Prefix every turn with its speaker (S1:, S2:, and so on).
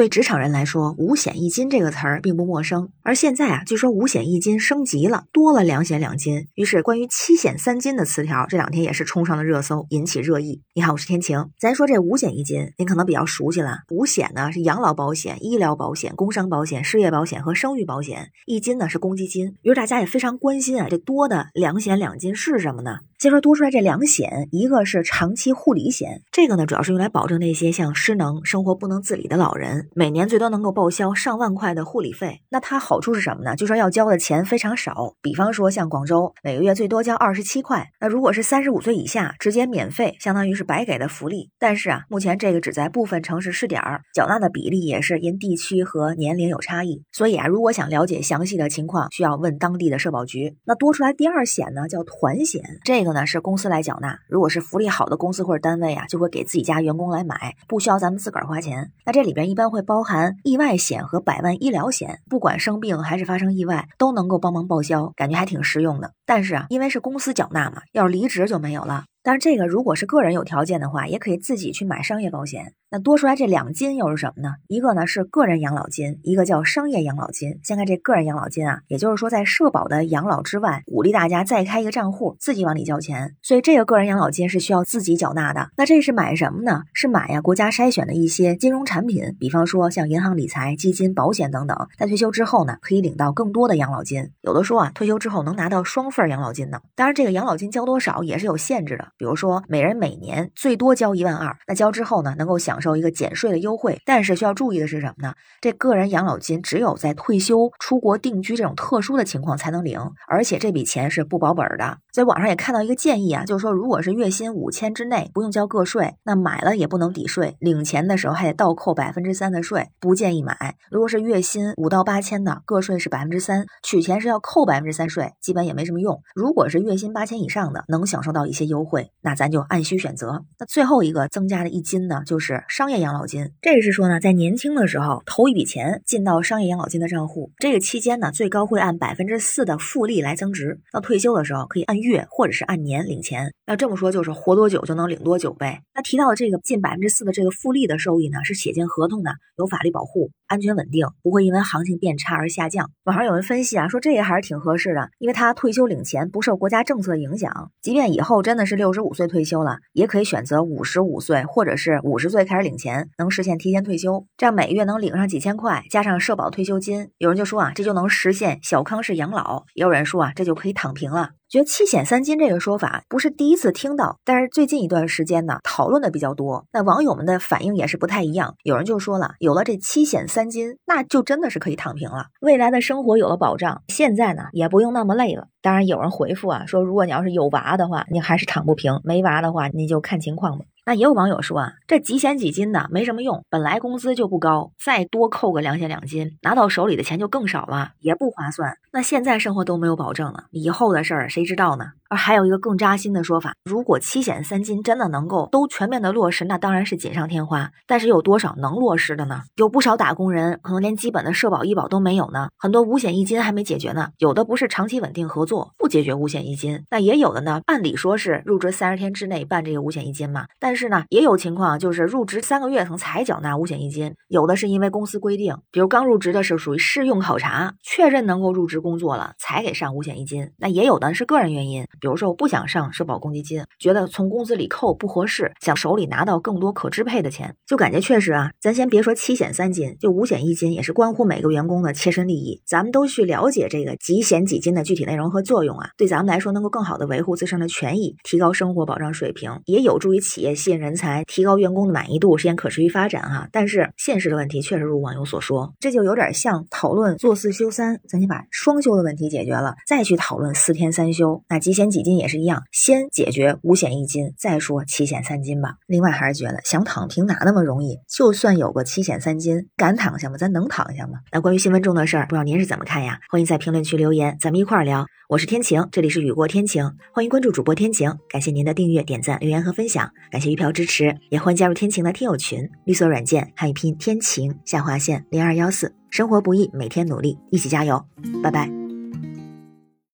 S1: 对职场人来说，五险一金这个词儿并不陌生。而现在啊，据说五险一金升级了，多了两险两金。于是，关于七险三金的词条，这两天也是冲上了热搜，引起热议。你好，我是天晴。咱说这五险一金，您可能比较熟悉了。五险呢是养老保险、医疗保险、工伤保险、失业保险和生育保险。一金呢是公积金。于是大家也非常关心啊，这多的两险两金是什么呢？先说多出来这两险，一个是长期护理险，这个呢主要是用来保证那些像失能、生活不能自理的老人，每年最多能够报销上万块的护理费。那它好处是什么呢？就说要交的钱非常少，比方说像广州，每个月最多交二十七块。那如果是三十五岁以下，直接免费，相当于是白给的福利。但是啊，目前这个只在部分城市试点儿，缴纳的比例也是因地区和年龄有差异。所以啊，如果想了解详细的情况，需要问当地的社保局。那多出来第二险呢，叫团险，这个呢是公司来缴纳，如果是福利好的公司或者单位啊，就会给自己家员工来买，不需要咱们自个儿花钱。那这里边一般会包含意外险和百万医疗险，不管生病还是发生意外，都能够帮忙报销，感觉还挺实用的。但是啊，因为是公司缴纳嘛，要是离职就没有了。但是这个如果是个人有条件的话，也可以自己去买商业保险。那多出来这两金又是什么呢？一个呢是个人养老金，一个叫商业养老金。先看这个人养老金啊，也就是说在社保的养老之外，鼓励大家再开一个账户，自己往里交钱。所以这个个人养老金是需要自己缴纳的。那这是买什么呢？是买呀国家筛选的一些金融产品，比方说像银行理财、基金、保险等等。在退休之后呢，可以领到更多的养老金。有的说啊，退休之后能拿到双份养老金呢。当然，这个养老金交多少也是有限制的。比如说，每人每年最多交一万二，那交之后呢，能够享受一个减税的优惠。但是需要注意的是什么呢？这个人养老金只有在退休、出国定居这种特殊的情况才能领，而且这笔钱是不保本的。在网上也看到一个建议啊，就是说，如果是月薪五千之内，不用交个税，那买了也不能抵税，领钱的时候还得倒扣百分之三的税，不建议买。如果是月薪五到八千的，个税是百分之三，取钱是要扣百分之三税，基本也没什么用。如果是月薪八千以上的，能享受到一些优惠，那咱就按需选择。那最后一个增加的一金呢，就是商业养老金。这个是说呢，在年轻的时候投一笔钱进到商业养老金的账户，这个期间呢，最高会按百分之四的复利来增值。到退休的时候可以按月或者是按年领钱。要这么说，就是活多久就能领多久呗。那提到的这个近百分之四的这个复利的收益呢，是写进合同的，有法律保护，安全稳定，不会因为行情变差而下降。网上有人分析啊，说这个还是挺合适的，因为他退休领钱不受国家政策影响，即便以后真的是六十五岁退休了，也可以选择五十五岁或者是五十岁开始领钱，能实现提前退休，这样每月能领上几千块，加上社保退休金，有人就说啊，这就能实现小康式养老；也有人说啊，这就可以躺平了。觉得七险三金这个说法不是第一次听到，但是最近一段时间呢，讨论的比较多。那网友们的反应也是不太一样，有人就说了，有了这七险三金，那就真的是可以躺平了，未来的生活有了保障，现在呢也不用那么累了。当然有人回复啊，说如果你要是有娃的话，你还是躺不平；没娃的话，你就看情况吧。那也有网友说啊，这几险几金的没什么用，本来工资就不高，再多扣个两险两金，拿到手里的钱就更少了，也不划算。那现在生活都没有保证了，以后的事儿谁知道呢？而还有一个更扎心的说法，如果七险三金真的能够都全面的落实，那当然是锦上添花。但是有多少能落实的呢？有不少打工人可能连基本的社保、医保都没有呢，很多五险一金还没解决呢。有的不是长期稳定合作，不解决五险一金，那也有的呢。按理说是入职三十天之内办这个五险一金嘛，但是是呢，也有情况就是入职三个月可能才缴纳五险一金。有的是因为公司规定，比如刚入职的是属于试用考察，确认能够入职工作了才给上五险一金。那也有的是个人原因。比如说，我不想上社保公积金，觉得从工资里扣不合适，想手里拿到更多可支配的钱，就感觉确实啊，咱先别说七险三金，就五险一金也是关乎每个员工的切身利益。咱们都去了解这个几险几金的具体内容和作用啊，对咱们来说能够更好的维护自身的权益，提高生活保障水平，也有助于企业吸引人才，提高员工的满意度，实现可持续发展哈。但是现实的问题确实如网友所说，这就有点像讨论做四休三，咱先把双休的问题解决了，再去讨论四天三休。那几险几金也是一样。先解决五险一金，再说七险三金吧。另外还是觉得想躺平哪那么容易？就算有个七险三金，敢躺下吗？咱能躺下吗？那关于新闻中的事儿，不知道您是怎么看呀？欢迎在评论区留言，咱们一块儿聊。我是天晴，这里是雨过天晴，欢迎关注主播天晴。感谢您的订阅、点赞、留言和分享，感谢鱼票支持，也欢迎加入天晴的听友群。绿色软件汉语拼天晴下划线零二幺四。生活不易，每天努力，一起加油，拜拜。